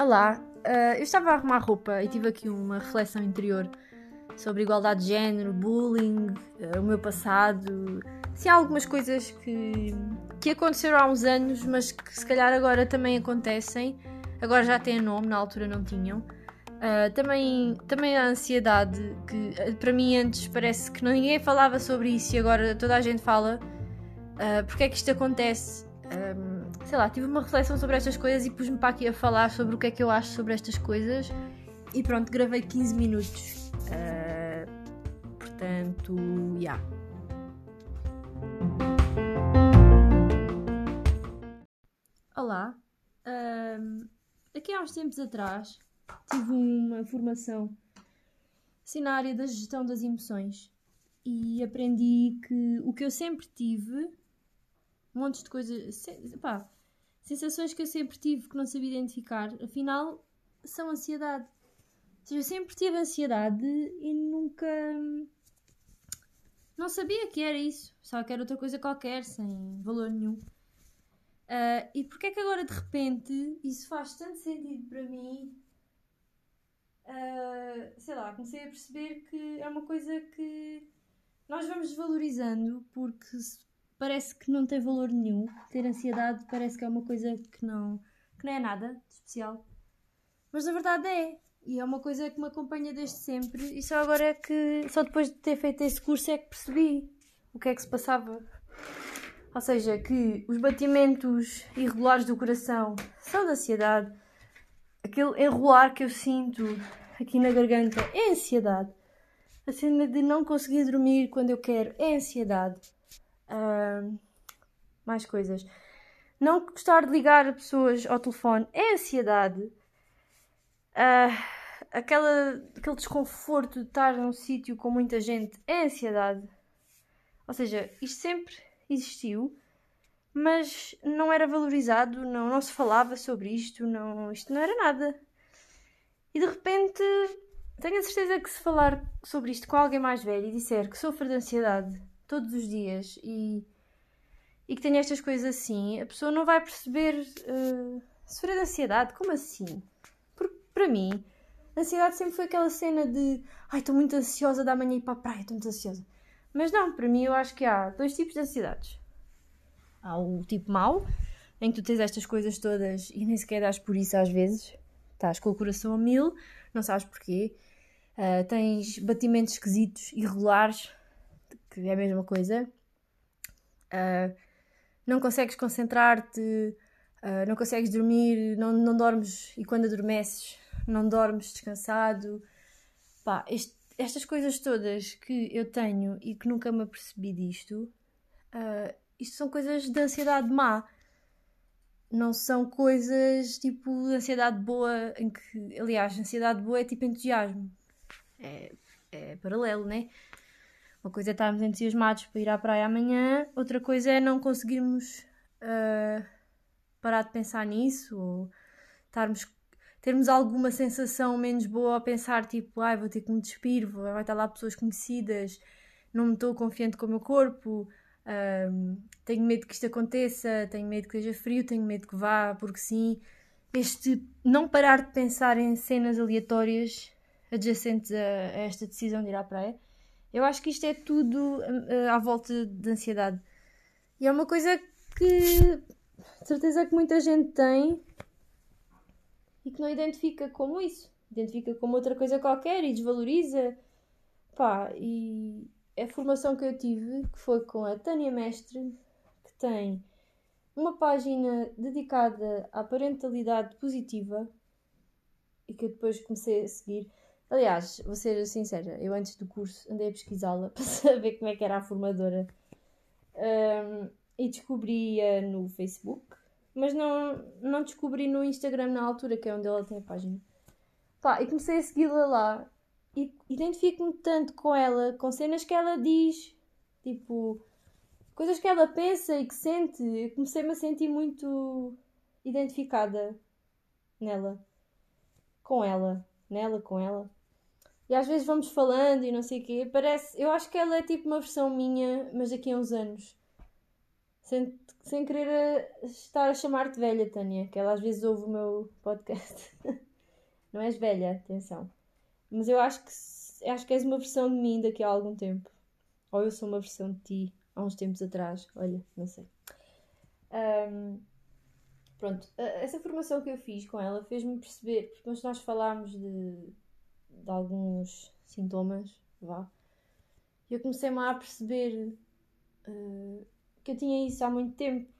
Olá, uh, eu estava a arrumar roupa e tive aqui uma reflexão interior sobre igualdade de género, bullying, uh, o meu passado. Se há algumas coisas que, que aconteceram há uns anos, mas que se calhar agora também acontecem. Agora já têm nome, na altura não tinham. Uh, também, também a ansiedade, que para mim antes parece que ninguém falava sobre isso e agora toda a gente fala. Uh, porque é que isto acontece? Um, sei lá, tive uma reflexão sobre estas coisas e pus-me para aqui a falar sobre o que é que eu acho sobre estas coisas. E pronto, gravei 15 minutos. Uh, portanto, já. Yeah. Olá. Um, aqui há uns tempos atrás tive uma formação assim, na área da gestão das emoções e aprendi que o que eu sempre tive montes de coisas. Se, pá, sensações que eu sempre tive que não sabia identificar, afinal, são ansiedade. Ou seja, eu sempre tive ansiedade e nunca. Não sabia que era isso. Só que era outra coisa qualquer, sem valor nenhum. Uh, e porquê é que agora de repente isso faz tanto sentido para mim? Uh, sei lá, comecei a perceber que é uma coisa que nós vamos valorizando porque parece que não tem valor nenhum. Ter ansiedade parece que é uma coisa que não, que não é nada de especial. Mas na verdade é. E é uma coisa que me acompanha desde sempre. E só agora é que, só depois de ter feito esse curso, é que percebi o que é que se passava. Ou seja, que os batimentos irregulares do coração são de ansiedade. Aquele enrolar que eu sinto aqui na garganta é ansiedade. A cena de não conseguir dormir quando eu quero é ansiedade. Mais coisas. Não gostar de ligar pessoas ao telefone é ansiedade. Uh, aquela, aquele desconforto de estar num sítio com muita gente é ansiedade. Ou seja, isto sempre existiu, mas não era valorizado, não, não se falava sobre isto, não, isto não era nada. E de repente tenho a certeza que se falar sobre isto com alguém mais velho e disser que sofre de ansiedade todos os dias e, e que tenha estas coisas assim, a pessoa não vai perceber uh, sofrer de ansiedade. Como assim? Porque para mim, ansiedade sempre foi aquela cena de ai, estou muito ansiosa da manhã ir para a praia, estou muito ansiosa. Mas não, para mim eu acho que há dois tipos de ansiedades. Há o tipo mau, em que tu tens estas coisas todas e nem sequer dás por isso às vezes. Estás com o coração a mil, não sabes porquê. Uh, tens batimentos esquisitos, irregulares, que é a mesma coisa. Uh, não consegues concentrar-te, uh, não consegues dormir, não, não dormes e quando adormeces não dormes descansado. Pá, este, estas coisas todas que eu tenho e que nunca me apercebi disto, uh, isto são coisas de ansiedade má. Não são coisas tipo de ansiedade boa, em que, aliás, ansiedade boa é tipo entusiasmo. É, é paralelo, né? Uma coisa é estarmos entusiasmados para ir à praia amanhã, outra coisa é não conseguirmos uh, parar de pensar nisso ou estarmos, termos alguma sensação menos boa a pensar tipo, ai, vou ter que me despir, vai estar lá pessoas conhecidas, não me estou confiante com o meu corpo, uh, tenho medo que isto aconteça, tenho medo que seja frio, tenho medo que vá, porque sim. Este não parar de pensar em cenas aleatórias adjacentes a, a esta decisão de ir à praia eu acho que isto é tudo uh, à volta de ansiedade. E é uma coisa que de certeza que muita gente tem e que não identifica como isso. Identifica como outra coisa qualquer e desvaloriza. Pá, e a formação que eu tive, que foi com a Tânia Mestre, que tem uma página dedicada à parentalidade positiva e que eu depois comecei a seguir. Aliás, vou ser sincera, eu antes do curso andei a pesquisá-la para saber como é que era a formadora um, e descobri-a no Facebook, mas não, não descobri no Instagram na altura, que é onde ela tem a página. Pá, e comecei a segui-la lá e identifico-me tanto com ela, com cenas que ela diz, tipo, coisas que ela pensa e que sente. Comecei-me a sentir muito identificada nela, com ela, nela, com ela. E às vezes vamos falando e não sei o quê. Parece. Eu acho que ela é tipo uma versão minha, mas daqui a uns anos. sem, sem querer estar a chamar-te velha, Tânia, que ela às vezes ouve o meu podcast. Não és velha, atenção. Mas eu acho que acho que és uma versão de mim daqui a algum tempo. Ou eu sou uma versão de ti há uns tempos atrás. Olha, não sei. Um, pronto, essa formação que eu fiz com ela fez-me perceber, porque nós falámos de, de alguns sintomas, vá, eu comecei-me a perceber uh, que eu tinha isso há muito tempo.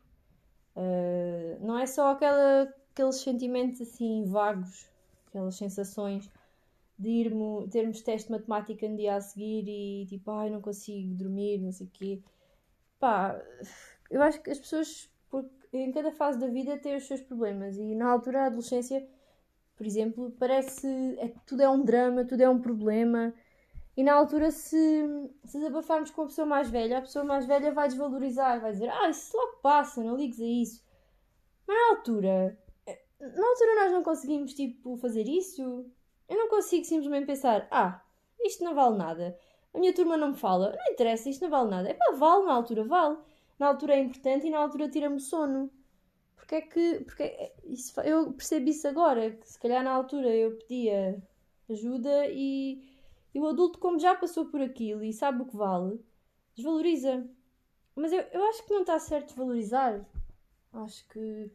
Uh, não é só aquela, aqueles sentimentos assim vagos, aquelas sensações de irmos, termos teste de matemática no dia a seguir e tipo, ai, não consigo dormir, não sei o quê. Pá, eu acho que as pessoas, em cada fase da vida, têm os seus problemas e na altura da adolescência, por exemplo, parece é, tudo é um drama, tudo é um problema. E na altura, se, se desabafarmos com a pessoa mais velha, a pessoa mais velha vai desvalorizar, vai dizer: Ah, isso logo passa, não ligues a isso. Mas na altura, na altura nós não conseguimos, tipo, fazer isso. Eu não consigo simplesmente pensar: Ah, isto não vale nada. A minha turma não me fala. Não interessa, isto não vale nada. É pá, vale, na altura vale. Na altura é importante e na altura tira-me sono. Porque é que. Porque é, isso, eu percebo isso agora, que se calhar na altura eu pedia ajuda e e o adulto, como já passou por aquilo e sabe o que vale, desvaloriza. Mas eu, eu acho que não está certo desvalorizar. Acho que.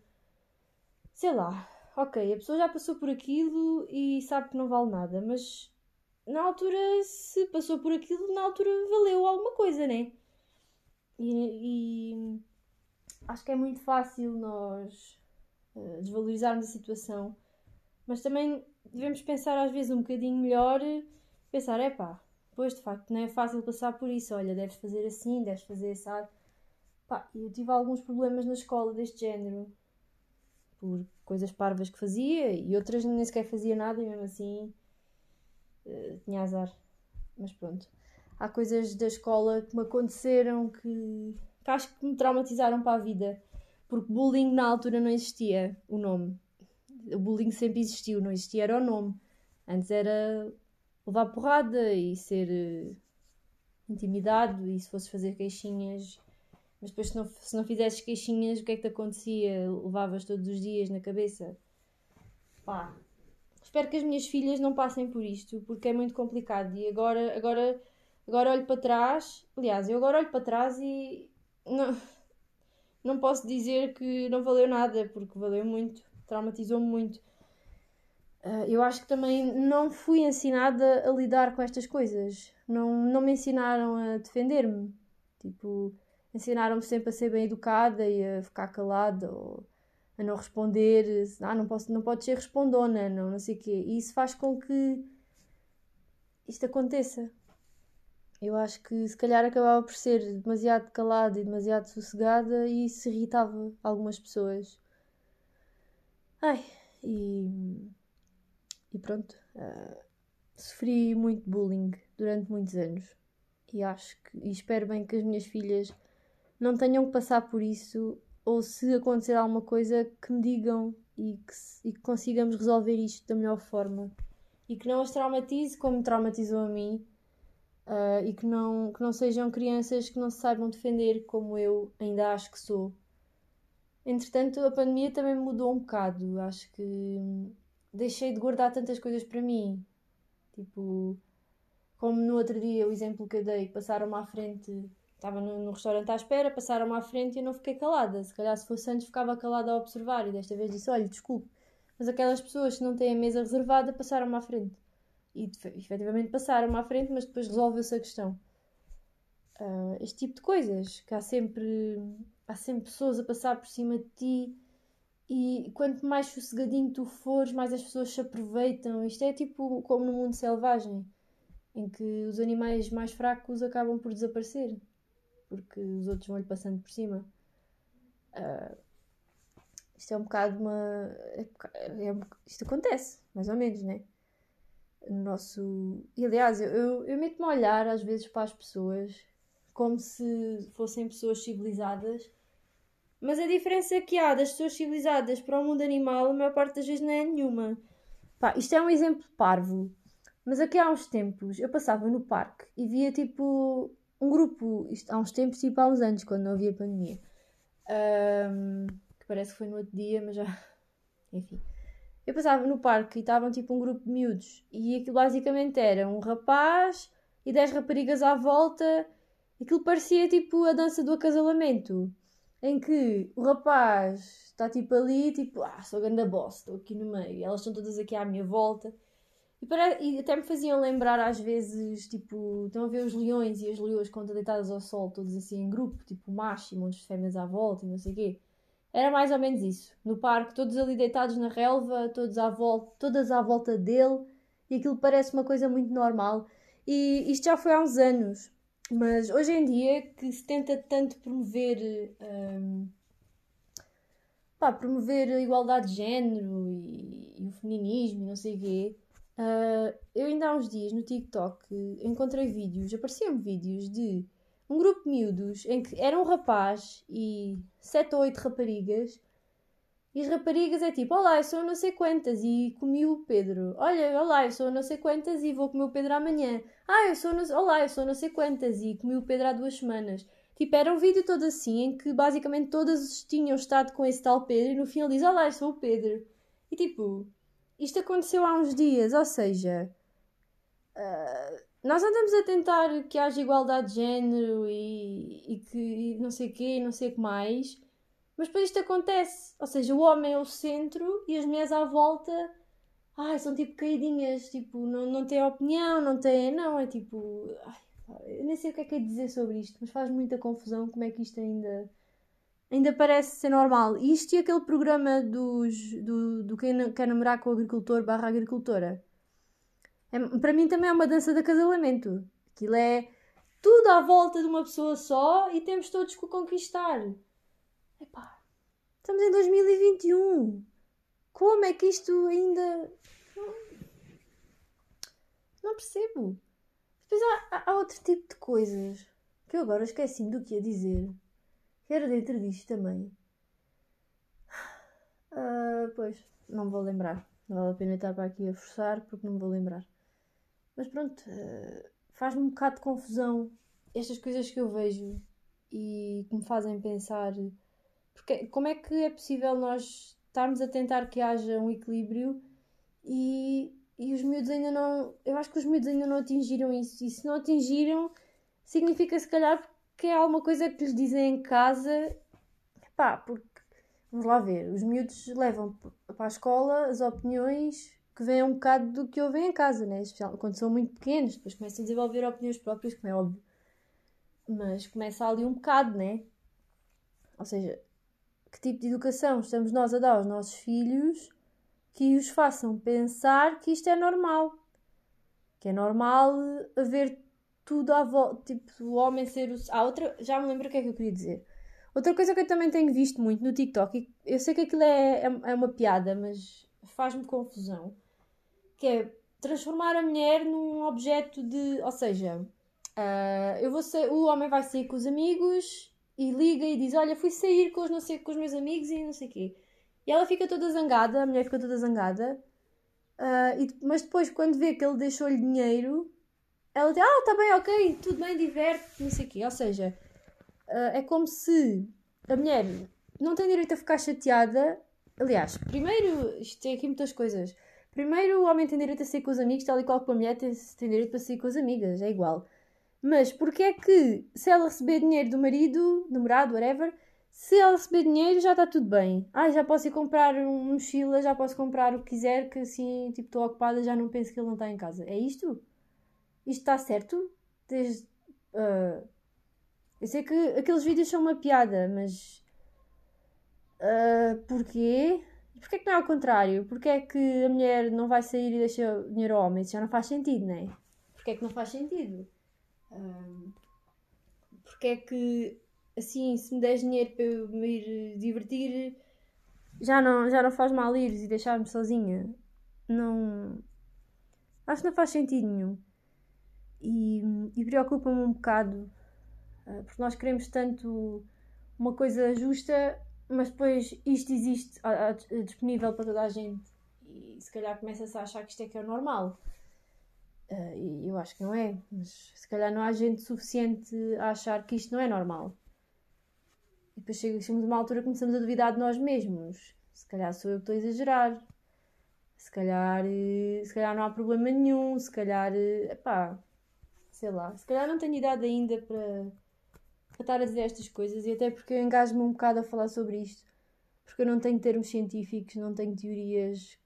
Sei lá. Ok, a pessoa já passou por aquilo e sabe que não vale nada, mas na altura, se passou por aquilo, na altura valeu alguma coisa, né? E, e acho que é muito fácil nós uh, desvalorizarmos a situação, mas também devemos pensar às vezes um bocadinho melhor pensar, é pá, pois de facto não é fácil passar por isso, olha, deves fazer assim, deves fazer assim. Pá, eu tive alguns problemas na escola deste género, por coisas parvas que fazia e outras nem sequer fazia nada e mesmo assim uh, tinha azar. Mas pronto. Há coisas da escola que me aconteceram que, que acho que me traumatizaram para a vida. Porque bullying na altura não existia o nome. O bullying sempre existiu, não existia era o nome. Antes era levar porrada e ser uh, intimidado e se fosses fazer queixinhas mas depois se não, se não fizesses queixinhas o que é que te acontecia? Levavas todos os dias na cabeça pá espero que as minhas filhas não passem por isto porque é muito complicado e agora agora agora olho para trás aliás eu agora olho para trás e não, não posso dizer que não valeu nada porque valeu muito traumatizou-me muito Uh, eu acho que também não fui ensinada a lidar com estas coisas. Não, não me ensinaram a defender-me. Tipo, ensinaram-me sempre a ser bem educada e a ficar calada ou a não responder. Ah, não, posso, não pode ser respondona, não, não sei o quê. E isso faz com que isto aconteça. Eu acho que se calhar acabava por ser demasiado calada e demasiado sossegada e isso irritava algumas pessoas. Ai, e e pronto, uh, sofri muito bullying durante muitos anos. E acho que, e espero bem que as minhas filhas não tenham que passar por isso, ou se acontecer alguma coisa, que me digam e que, e que consigamos resolver isto da melhor forma. E que não as traumatize como traumatizou a mim. Uh, e que não, que não sejam crianças que não se saibam defender como eu ainda acho que sou. Entretanto, a pandemia também mudou um bocado. Acho que deixei de guardar tantas coisas para mim. Tipo, como no outro dia, o exemplo que eu dei, passaram-me à frente, estava no, no, restaurante à espera, passaram-me à frente e eu não fiquei calada. Se calhar se fosse antes ficava calada a observar e desta vez disse, olha, desculpe, mas aquelas pessoas que não têm a mesa reservada passaram-me à frente. E efetivamente passaram-me à frente, mas depois resolveu-se a questão. Uh, este tipo de coisas, que há sempre, há sempre pessoas a passar por cima de ti e quanto mais sossegadinho tu fores, mais as pessoas se aproveitam. Isto é tipo como no mundo selvagem, em que os animais mais fracos acabam por desaparecer, porque os outros vão-lhe passando por cima. Uh, isto é um bocado uma. É, é, isto acontece, mais ou menos, né? No nosso. E aliás, eu, eu, eu meto-me a olhar às vezes para as pessoas como se fossem pessoas civilizadas mas a diferença que há das pessoas civilizadas para o mundo animal, a maior parte das vezes não é nenhuma. Pá, isto é um exemplo parvo. Mas aqui há uns tempos eu passava no parque e via tipo um grupo, isto, há uns tempos, tipo há uns anos, quando não havia pandemia, Um, que parece que foi no outro dia, mas já. Enfim. Eu passava no parque e estavam tipo um grupo de miúdos. E aquilo basicamente era um rapaz e dez raparigas à volta. Aquilo parecia tipo a dança do acasalamento. Em que o rapaz está tipo ali, tipo, ah, sou grande boss, estou aqui no meio. E elas estão todas aqui à minha volta. E, para... e até me faziam lembrar às vezes, tipo, estão a ver os leões e as leões quando deitadas ao sol, todos assim em grupo, tipo macho e montes de fêmeas à volta e não sei o quê. Era mais ou menos isso. No parque, todos ali deitados na relva, todos à volta, todas à volta dele, e aquilo parece uma coisa muito normal. E isto já foi há uns anos, mas hoje em dia que se tenta tanto promover. Um, pá, promover a igualdade de género e, e o feminismo e não sei o quê. Uh, eu ainda há uns dias no TikTok encontrei vídeos, apareciam vídeos de um grupo de miúdos em que era um rapaz e sete ou oito raparigas. E as raparigas é tipo, olá, eu sou não sei quantas e comi o Pedro. Olha, olá, eu sou não sei quantas e vou comer o Pedro amanhã. Ah, eu sou não... olá, eu sou não sei quantas e comi o Pedro há duas semanas. Tipo, era um vídeo todo assim em que basicamente todas tinham estado com esse tal Pedro e no fim ele diz, olá, eu sou o Pedro. E tipo, isto aconteceu há uns dias, ou seja, uh, nós andamos a tentar que haja igualdade de género e, e que e não sei o quê, não sei o que mais, mas depois isto acontece. Ou seja, o homem é o centro e as mulheres à volta ai, são tipo caidinhas, tipo, não, não têm opinião, não têm. Não, é tipo. Ai, eu nem sei o que é que é dizer sobre isto, mas faz muita confusão como é que isto ainda. Ainda parece ser normal. Isto e aquele programa dos, do, do quem quer namorar com o agricultor barra agricultora é, para mim também é uma dança de acasalamento. Aquilo é tudo à volta de uma pessoa só e temos todos que o conquistar. Epá, estamos em 2021. Como é que isto ainda. Não, percebo. Depois há, há, outro tipo de coisas que eu agora esqueci-me do que ia dizer. Que era da entrevista também. Uh, pois, não vou lembrar. Não vale a pena estar para aqui a forçar porque não vou lembrar. Mas pronto, uh, faz-me um bocado de confusão estas coisas que eu vejo e que me fazem pensar porque, como é que é possível nós estarmos a tentar que haja um equilíbrio e, e os miúdos ainda não. Eu acho que os miúdos ainda não atingiram isso. E se não atingiram, significa se calhar que é alguma coisa que lhes dizem em casa. Pá, porque. Vamos lá ver. Os miúdos levam para a escola as opiniões que vem um bocado do que ouvem em casa, né? Quando são muito pequenos, depois começam a desenvolver opiniões próprias, como é óbvio. Mas começa ali um bocado, né? Ou seja, que tipo de educação estamos nós a dar aos nossos filhos que os façam pensar que isto é normal. Que é normal haver tudo à volta, tipo, o homem ser o. Ah, outra. Já me lembro o que é que eu queria dizer. Outra coisa que eu também tenho visto muito no TikTok, eu sei que aquilo é, é, é uma piada, mas faz-me confusão que é transformar a mulher num objeto de. Ou seja, uh, eu vou ser, o homem vai sair com os amigos e liga e diz: Olha, fui sair com os, não sei, com os meus amigos e não sei o quê. E ela fica toda zangada, a mulher fica toda zangada, uh, e, mas depois, quando vê que ele deixou-lhe dinheiro, ela diz: Ah, tá bem, ok, tudo bem, diverte, não sei o quê. Ou seja, uh, é como se a mulher não tem direito a ficar chateada. Aliás, primeiro, isto tem aqui muitas coisas. Primeiro, o homem tem direito a sair com os amigos, tal e qual como a mulher tem, tem direito a sair com as amigas, é igual. Mas porquê é que, se ela receber dinheiro do marido, namorado, whatever, se ela receber dinheiro já está tudo bem. Ah, já posso ir comprar uma mochila, já posso comprar o que quiser, que assim, tipo, estou ocupada, já não penso que ele não está em casa. É isto? Isto está certo? Desde, uh, eu sei que aqueles vídeos são uma piada, mas. Uh, porquê? Porquê que não é ao contrário? Porquê é que a mulher não vai sair e deixa o dinheiro ao homem? Isso já não faz sentido, não é? Porquê é que não faz sentido? Um, porque é que, assim, se me des dinheiro para eu me ir divertir, já não, já não faz mal ir e deixar-me sozinha? Não. Acho que não faz sentido nenhum. E, e preocupa-me um bocado, uh, porque nós queremos tanto uma coisa justa mas depois isto existe a, a, disponível para toda a gente e se calhar começa-se a achar que isto é que é o normal. Uh, e eu acho que não é, mas se calhar não há gente suficiente a achar que isto não é normal. E depois chegamos a uma altura que começamos a duvidar de nós mesmos. Se calhar sou eu que estou a exagerar. Se calhar, eh, se calhar não há problema nenhum. Se calhar, eh, epá, sei lá. Se calhar não tenho idade ainda para, para estar a dizer estas coisas. E até porque eu engajo-me um bocado a falar sobre isto. Porque eu não tenho termos científicos, não tenho teorias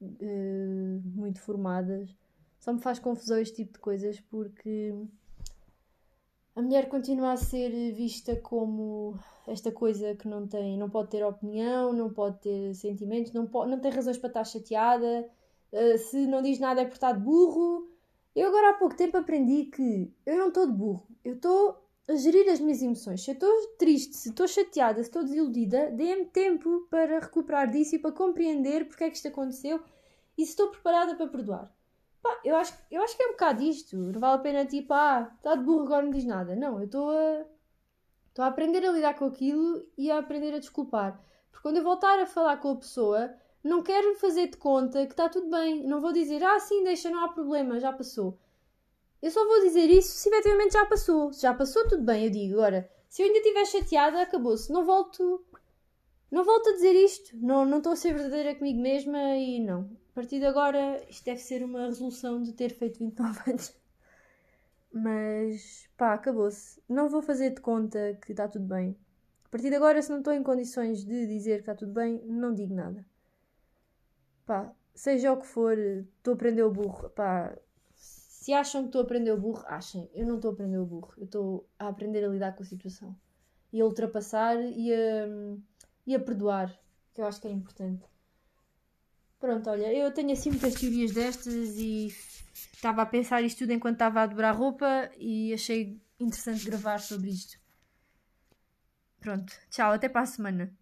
uh, muito formadas. Só me faz confusão este tipo de coisas porque a mulher continua a ser vista como esta coisa que não tem, não pode ter opinião, não pode ter sentimentos, não, pode, não tem razões para estar chateada, uh, se não diz nada é por estar de burro. Eu agora há pouco tempo aprendi que eu não estou de burro, eu estou a gerir as minhas emoções. Se eu estou triste, se estou chateada, se estou desiludida, dê-me tempo para recuperar disso e para compreender porque é que isto aconteceu e se estou preparada para perdoar. Pá, eu acho, eu acho que é um bocado isto. Não vale a pena tipo, ah, está de burro agora não diz nada. Não, eu estou a. Estou a aprender a lidar com aquilo e a aprender a desculpar. Porque quando eu voltar a falar com a pessoa, não quero fazer de conta que está tudo bem. Não vou dizer, ah, sim, deixa, não há problema, já passou. Eu só vou dizer isso se efetivamente já passou. Se já passou, tudo bem, eu digo. Agora, se eu ainda estiver chateada, acabou-se. Não volto. Não volto a dizer isto. Não, não estou a ser verdadeira comigo mesma e não. A partir de agora, isto deve ser uma resolução de ter feito 29 anos. Mas pá, acabou-se. Não vou fazer de conta que está tudo bem. A partir de agora, se não estou em condições de dizer que está tudo bem, não digo nada. Pá, seja o que for, estou a aprender o burro. Pá, se acham que estou a aprender o burro, achem. Eu não estou a aprender o burro. Eu estou a aprender a lidar com a situação. E a ultrapassar e a, e a perdoar, que eu acho que é importante. Pronto, olha, eu tenho assim muitas teorias destas e estava a pensar isto tudo enquanto estava a dobrar roupa e achei interessante gravar sobre isto. Pronto, tchau, até para a semana.